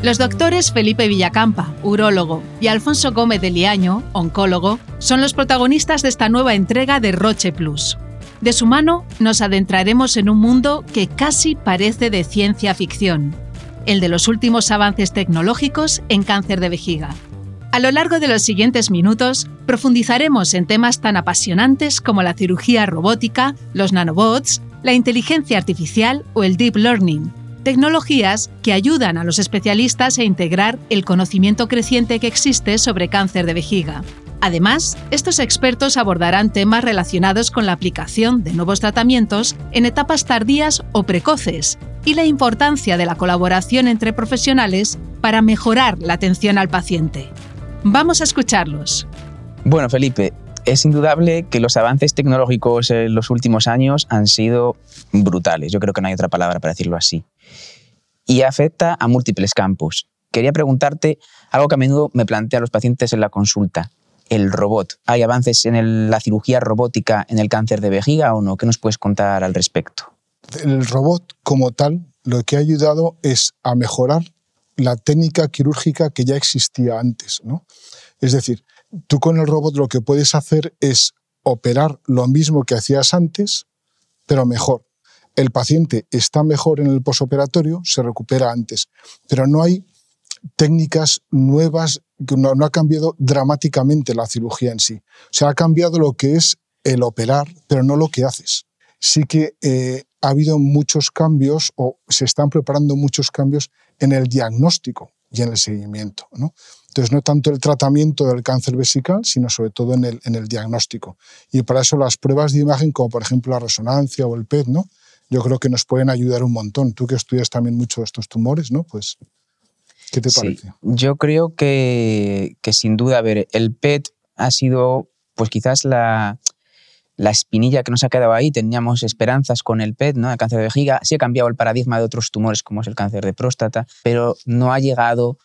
Los doctores Felipe Villacampa, urólogo, y Alfonso Gómez de Liaño, oncólogo, son los protagonistas de esta nueva entrega de Roche Plus. De su mano nos adentraremos en un mundo que casi parece de ciencia ficción, el de los últimos avances tecnológicos en cáncer de vejiga. A lo largo de los siguientes minutos profundizaremos en temas tan apasionantes como la cirugía robótica, los nanobots, la inteligencia artificial o el deep learning, tecnologías que ayudan a los especialistas a integrar el conocimiento creciente que existe sobre cáncer de vejiga. Además, estos expertos abordarán temas relacionados con la aplicación de nuevos tratamientos en etapas tardías o precoces y la importancia de la colaboración entre profesionales para mejorar la atención al paciente. Vamos a escucharlos. Bueno, Felipe, es indudable que los avances tecnológicos en los últimos años han sido brutales. Yo creo que no hay otra palabra para decirlo así. Y afecta a múltiples campos. Quería preguntarte algo que a menudo me plantean los pacientes en la consulta. El robot. ¿Hay avances en la cirugía robótica en el cáncer de vejiga o no? ¿Qué nos puedes contar al respecto? El robot como tal lo que ha ayudado es a mejorar la técnica quirúrgica que ya existía antes. ¿no? Es decir, tú con el robot lo que puedes hacer es operar lo mismo que hacías antes, pero mejor. El paciente está mejor en el posoperatorio, se recupera antes, pero no hay técnicas nuevas, no, no ha cambiado dramáticamente la cirugía en sí. O sea, ha cambiado lo que es el operar, pero no lo que haces. Sí que eh, ha habido muchos cambios o se están preparando muchos cambios en el diagnóstico y en el seguimiento. ¿no? Entonces, no tanto el tratamiento del cáncer vesical, sino sobre todo en el, en el diagnóstico. Y para eso las pruebas de imagen, como por ejemplo la resonancia o el PET, ¿no? Yo creo que nos pueden ayudar un montón. Tú que estudias también mucho estos tumores, ¿no? Pues, ¿qué te parece? yo creo que, que sin duda, a ver, el PET ha sido, pues quizás la, la espinilla que nos ha quedado ahí, teníamos esperanzas con el PET, ¿no? el cáncer de vejiga, sí ha cambiado el paradigma de otros tumores como es el cáncer de próstata, pero no ha llegado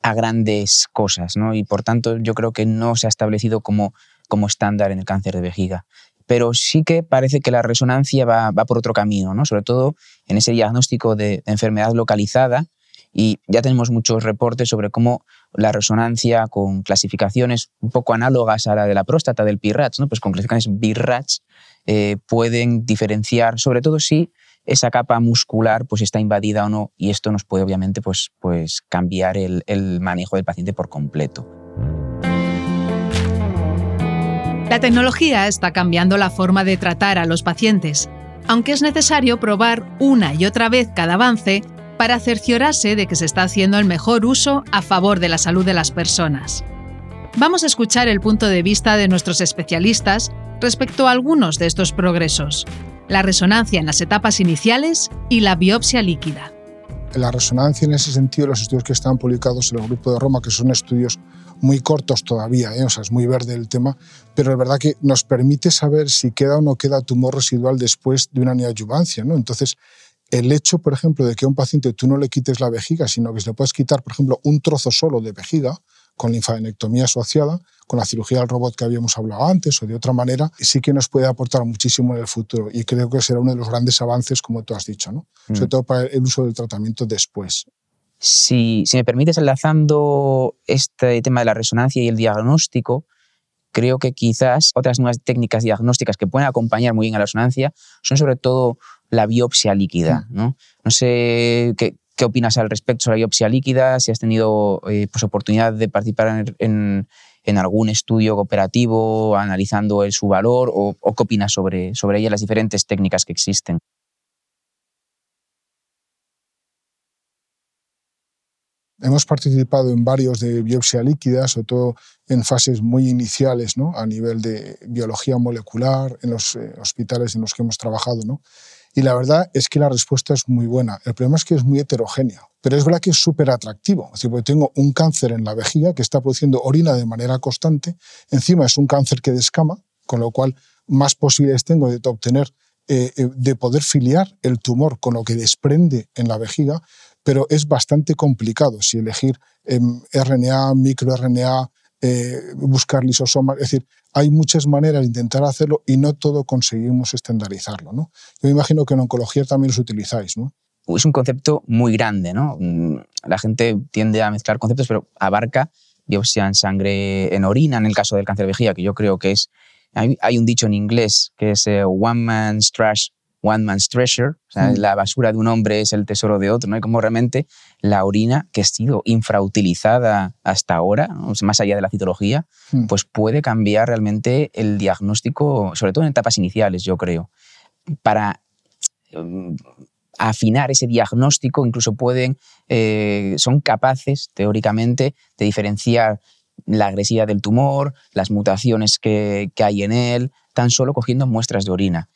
a grandes cosas, ¿no? Y por tanto yo creo que no se ha establecido como, como estándar en el cáncer de vejiga. Pero sí que parece que la resonancia va, va por otro camino, ¿no? Sobre todo en ese diagnóstico de enfermedad localizada, y ya tenemos muchos reportes sobre cómo la resonancia con clasificaciones un poco análogas a la de la próstata del PIRATS, ¿no? pues con clasificaciones BIRATS, eh, pueden diferenciar, sobre todo si esa capa muscular pues, está invadida o no, y esto nos puede obviamente pues, pues, cambiar el, el manejo del paciente por completo. La tecnología está cambiando la forma de tratar a los pacientes. Aunque es necesario probar una y otra vez cada avance, para cerciorarse de que se está haciendo el mejor uso a favor de la salud de las personas. Vamos a escuchar el punto de vista de nuestros especialistas respecto a algunos de estos progresos, la resonancia en las etapas iniciales y la biopsia líquida. La resonancia en ese sentido, los estudios que están publicados en el Grupo de Roma, que son estudios muy cortos todavía, ¿eh? o sea, es muy verde el tema, pero es verdad que nos permite saber si queda o no queda tumor residual después de una neoadyuvancia. ¿no? Entonces, el hecho, por ejemplo, de que a un paciente tú no le quites la vejiga, sino que se le puedes quitar, por ejemplo, un trozo solo de vejiga con linfadenectomía asociada, con la cirugía del robot que habíamos hablado antes o de otra manera, sí que nos puede aportar muchísimo en el futuro y creo que será uno de los grandes avances, como tú has dicho, ¿no? Mm. sobre todo para el uso del tratamiento después. Si, si me permites, enlazando este tema de la resonancia y el diagnóstico, creo que quizás otras nuevas técnicas diagnósticas que pueden acompañar muy bien a la resonancia son sobre todo la biopsia líquida. Mm. ¿no? no sé qué, qué, opinas al respecto sobre la biopsia líquida, si has tenido eh, pues, oportunidad de participar en, en, algún estudio cooperativo analizando el, su valor o, o qué opinas sobre, sobre ella, las diferentes técnicas que existen. Hemos participado en varios de biopsia líquida, sobre todo en fases muy iniciales, ¿no? a nivel de biología molecular, en los eh, hospitales en los que hemos trabajado. ¿no? Y la verdad es que la respuesta es muy buena. El problema es que es muy heterogénea. Pero es verdad que es súper atractivo. Es porque tengo un cáncer en la vejiga que está produciendo orina de manera constante. Encima es un cáncer que descama, con lo cual más posibilidades tengo de obtener, eh, eh, de poder filiar el tumor con lo que desprende en la vejiga, pero es bastante complicado si elegir em, RNA, microRNA, eh, buscar lisosomas. Es decir, hay muchas maneras de intentar hacerlo y no todo conseguimos estandarizarlo. ¿no? Yo imagino que en oncología también los utilizáis. ¿no? Es un concepto muy grande. ¿no? Mm, la gente tiende a mezclar conceptos, pero abarca biopsia en sangre, en orina, en el caso del cáncer de vejiga, que yo creo que es... Hay, un dicho en inglés que es eh, one man's trash one man's treasure, o sea, mm. la basura de un hombre es el tesoro de otro, ¿no? Y como realmente la orina, que ha sido infrautilizada hasta ahora, más allá de la citología, mm. pues puede cambiar realmente el diagnóstico, sobre todo en etapas iniciales, yo creo. Para mm, afinar ese diagnóstico, incluso pueden, eh, son capaces, teóricamente, de diferenciar la agresividad del tumor, las mutaciones que, que hay en él, tan solo cogiendo muestras de orina.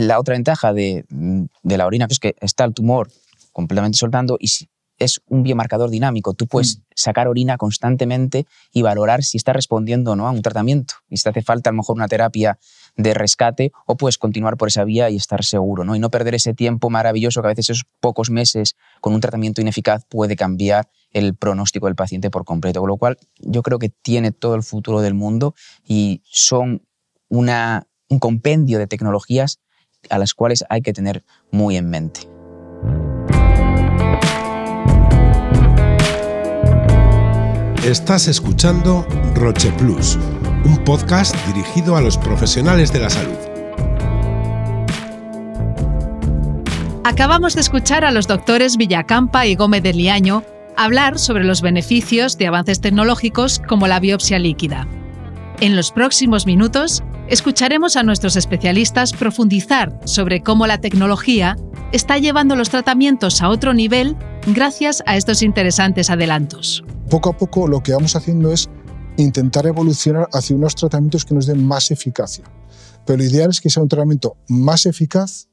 La otra ventaja de, la orina es que está el tumor completamente soltando y es un biomarcador dinámico. Tú puedes mm. sacar orina constantemente y valorar si está respondiendo o no a un tratamiento. Y si te hace falta a lo mejor una terapia de rescate o puedes continuar por esa vía y estar seguro. ¿no? Y no perder ese tiempo maravilloso que a veces esos pocos meses con un tratamiento ineficaz puede cambiar el pronóstico del paciente por completo. Con lo cual yo creo que tiene todo el futuro del mundo y son una, un compendio de tecnologías a las cuales hay que tener muy en mente. Estás escuchando Roche Plus, un podcast dirigido a los profesionales de la salud. Acabamos de escuchar a los doctores Villacampa y Gómez de Liaño hablar sobre los beneficios de avances tecnológicos como la biopsia líquida. En los próximos minutos escucharemos a nuestros especialistas profundizar sobre cómo la tecnología está llevando los tratamientos a otro nivel gracias a estos interesantes adelantos. Poco a poco lo que vamos haciendo es intentar evolucionar hacia unos tratamientos que nos den más eficacia. Pero lo ideal es que sea un tratamiento más eficaz,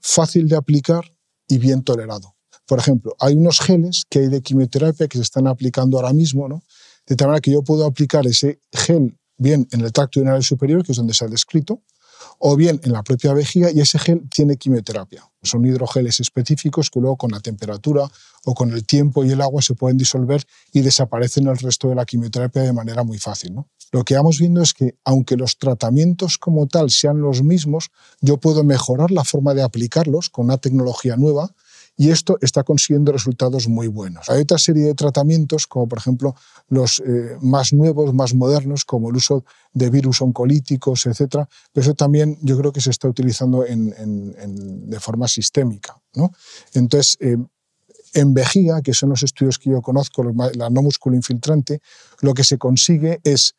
fácil de aplicar y bien tolerado. Por ejemplo, hay unos geles que hay de quimioterapia que se están aplicando ahora mismo, de tal manera que yo puedo aplicar ese gel bien en el tracto urinario superior, que es donde se ha descrito, o bien en la propia vejiga y ese gel tiene quimioterapia. Son hidrogeles específicos que luego con la temperatura o con el tiempo y el agua se pueden disolver y desaparecen el resto de la quimioterapia de manera muy fácil. Lo que vamos viendo es que aunque los tratamientos como tal sean los mismos, yo puedo mejorar la forma de aplicarlos con una tecnología nueva y esto está consiguiendo resultados muy buenos. Hay otra serie de tratamientos, como por ejemplo los eh, más nuevos, más modernos, como el uso de virus oncolíticos, etc. Pero eso también yo creo que se está utilizando de forma sistémica. ¿no? Entonces, eh, en vejiga, que son los estudios que yo conozco, la no músculo infiltrante, lo que se consigue es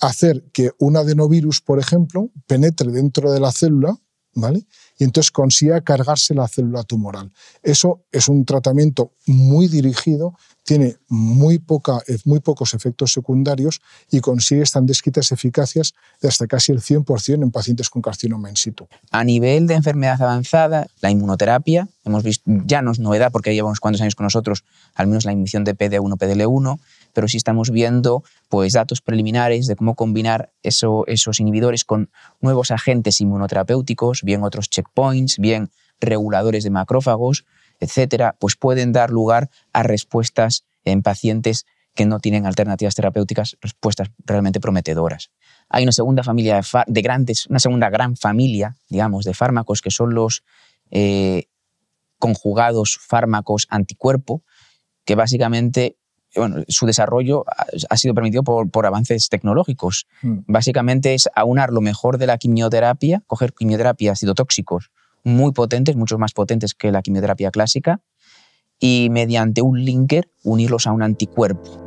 hacer que un adenovirus, por ejemplo, penetre dentro de la célula, ¿vale? Y entonces consiga cargarse la célula tumoral. Eso es un tratamiento muy dirigido, tiene muy, poca, eh, muy pocos efectos secundarios y consigue tan descritas eficacias de hasta casi el 100% en pacientes con carcinoma in situ. A nivel de enfermedad avanzada, la inmunoterapia, hemos visto, ya no es novedad porque lleva unos cuantos años con nosotros, al menos la inhibición de PD1, PDL1, pero sí estamos viendo pues, datos preliminares de cómo combinar esos inhibidores con nuevos agentes inmunoterapéuticos, bien otros checkpoints, bien reguladores de macrófagos, etcétera, pues pueden dar lugar a respuestas en pacientes que no tienen alternativas terapéuticas, respuestas realmente prometedoras. Hay una segunda familia de, grandes, una segunda gran familia, digamos, de fármacos que son los eh, conjugados fármacos anticuerpo, que básicamente bueno, su desarrollo ha sido permitido por, avances tecnológicos. Mm. Básicamente es aunar lo mejor de la quimioterapia, coger quimioterapias citotóxicos muy potentes, mucho más potentes que la quimioterapia clásica, y mediante un linker unirlos a un anticuerpo.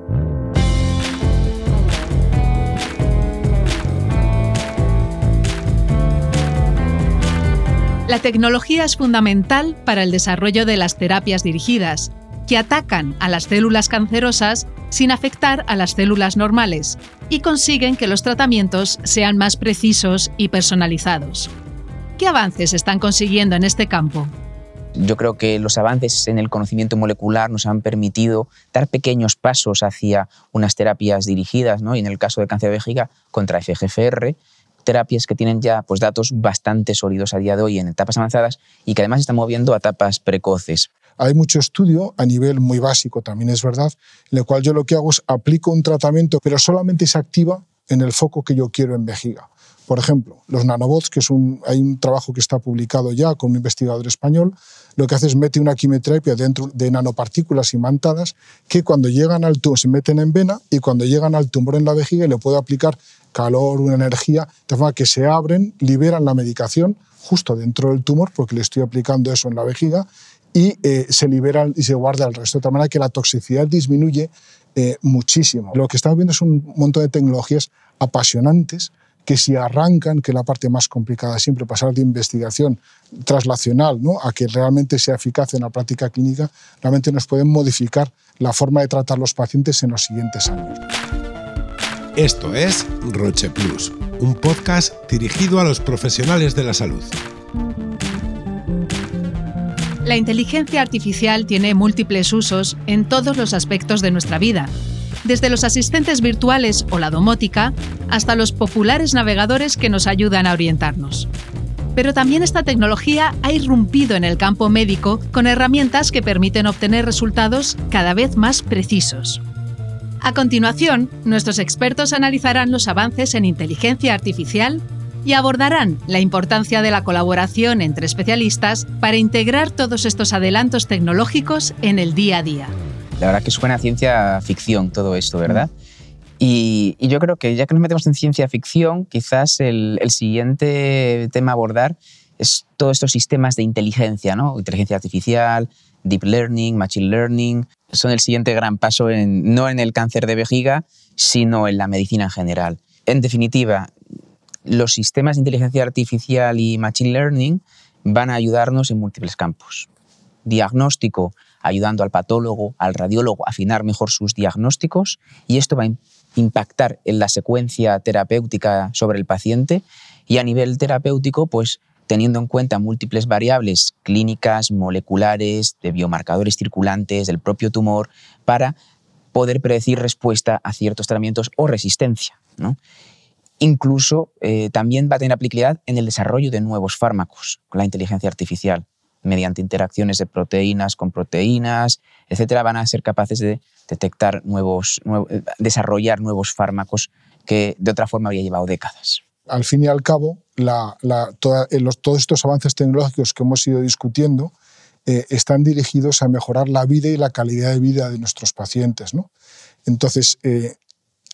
La tecnología es fundamental para el desarrollo de las terapias dirigidas, que atacan a las células cancerosas sin afectar a las células normales, y consiguen que los tratamientos sean más precisos y personalizados. ¿Qué avances están consiguiendo en este campo? Yo creo que los avances en el conocimiento molecular nos han permitido dar pequeños pasos hacia unas terapias dirigidas, ¿no? y en el caso de cáncer de vejiga, contra FGFR, terapias que tienen ya pues, datos bastante sólidos a día de hoy en etapas avanzadas y que además están moviendo a etapas precoces. Hay mucho estudio a nivel muy básico, también es verdad, en el cual yo lo que hago es aplico un tratamiento, pero solamente se activa en el foco que yo quiero en vejiga. Por ejemplo, los nanobots, que es un, hay un trabajo que está publicado ya con un investigador español, lo que hace es mete una quimioterapia dentro de nanopartículas imantadas que cuando llegan al tumor se meten en vena y cuando llegan al tumor en la vejiga le puedo aplicar calor, una energía, de forma que se abren, liberan la medicación justo dentro del tumor, porque le estoy aplicando eso en la vejiga, y eh, se libera y se guarda el resto. De tal manera que la toxicidad disminuye eh, muchísimo. Lo que estamos viendo es un montón de tecnologías apasionantes que si arrancan, que es la parte más complicada siempre, pasar de investigación traslacional ¿no? a que realmente sea eficaz en la práctica clínica, realmente nos pueden modificar la forma de tratar los pacientes en los siguientes años. Esto es Roche Plus, un podcast dirigido a los profesionales de la salud. La inteligencia artificial tiene múltiples usos en todos los aspectos de nuestra vida, desde los asistentes virtuales o la domótica hasta los populares navegadores que nos ayudan a orientarnos. Pero también esta tecnología ha irrumpido en el campo médico con herramientas que permiten obtener resultados cada vez más precisos. A continuación, nuestros expertos analizarán los avances en inteligencia artificial y abordarán la importancia de la colaboración entre especialistas para integrar todos estos adelantos tecnológicos en el día a día. La verdad que suena a ciencia ficción todo esto, ¿verdad? Y, yo creo que ya que nos metemos en ciencia ficción, quizás el, siguiente tema a abordar es todos estos sistemas de inteligencia, ¿no? Inteligencia artificial, deep learning, machine learning, son el siguiente gran paso en, no en el cáncer de vejiga, sino en la medicina en general. En definitiva, los sistemas de inteligencia artificial y machine learning van a ayudarnos en múltiples campos. Diagnóstico, ayudando al patólogo, al radiólogo a afinar mejor sus diagnósticos y esto va a impactar en la secuencia terapéutica sobre el paciente y a nivel terapéutico, pues teniendo en cuenta múltiples variables clínicas, moleculares, de biomarcadores circulantes del propio tumor, para poder predecir respuesta a ciertos tratamientos o resistencia. ¿no? Incluso eh, también va a tener aplicabilidad en el desarrollo de nuevos fármacos con la inteligencia artificial, mediante interacciones de proteínas con proteínas, etcétera, van a ser capaces de detectar nuevos, eh, desarrollar nuevos fármacos que de otra forma habría llevado décadas. Al fin y al cabo, eh, todos estos avances tecnológicos que hemos ido discutiendo están dirigidos a mejorar la vida y la calidad de vida de nuestros pacientes. ¿no? Entonces,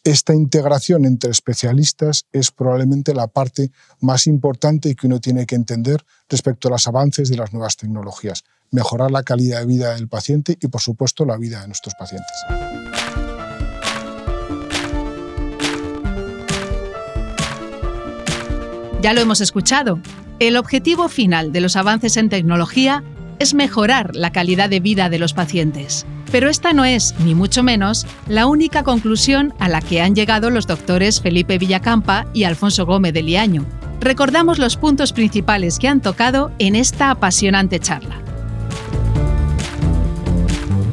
esta integración entre especialistas es probablemente la parte más importante que uno tiene que entender respecto a los avances de las nuevas tecnologías. Mejorar la calidad de vida del paciente y, por supuesto, la vida de nuestros pacientes. Ya lo hemos escuchado. El objetivo final de los avances en tecnología es mejorar la calidad de vida de los pacientes. Pero esta no es, ni mucho menos, la única conclusión a la que han llegado los doctores Felipe Villacampa y Alfonso Gómez de Liaño. Recordamos los puntos principales que han tocado en esta apasionante charla.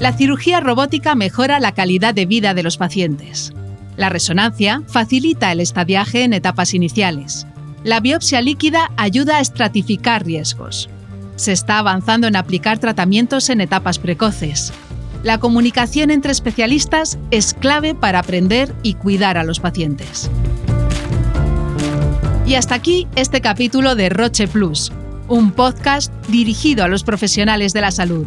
La cirugía robótica mejora la calidad de vida de los pacientes. La resonancia facilita el estadiaje en etapas iniciales. La biopsia líquida ayuda a estratificar riesgos. Se está avanzando en aplicar tratamientos en etapas precoces. La comunicación entre especialistas es clave para aprender y cuidar a los pacientes. Y hasta aquí este capítulo de Roche Plus, un podcast dirigido a los profesionales de la salud.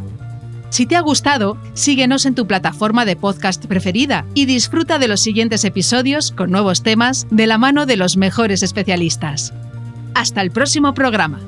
Si te ha gustado, síguenos en tu plataforma de podcast preferida y disfruta de los siguientes episodios con nuevos temas de la mano de los mejores especialistas. Hasta el próximo programa.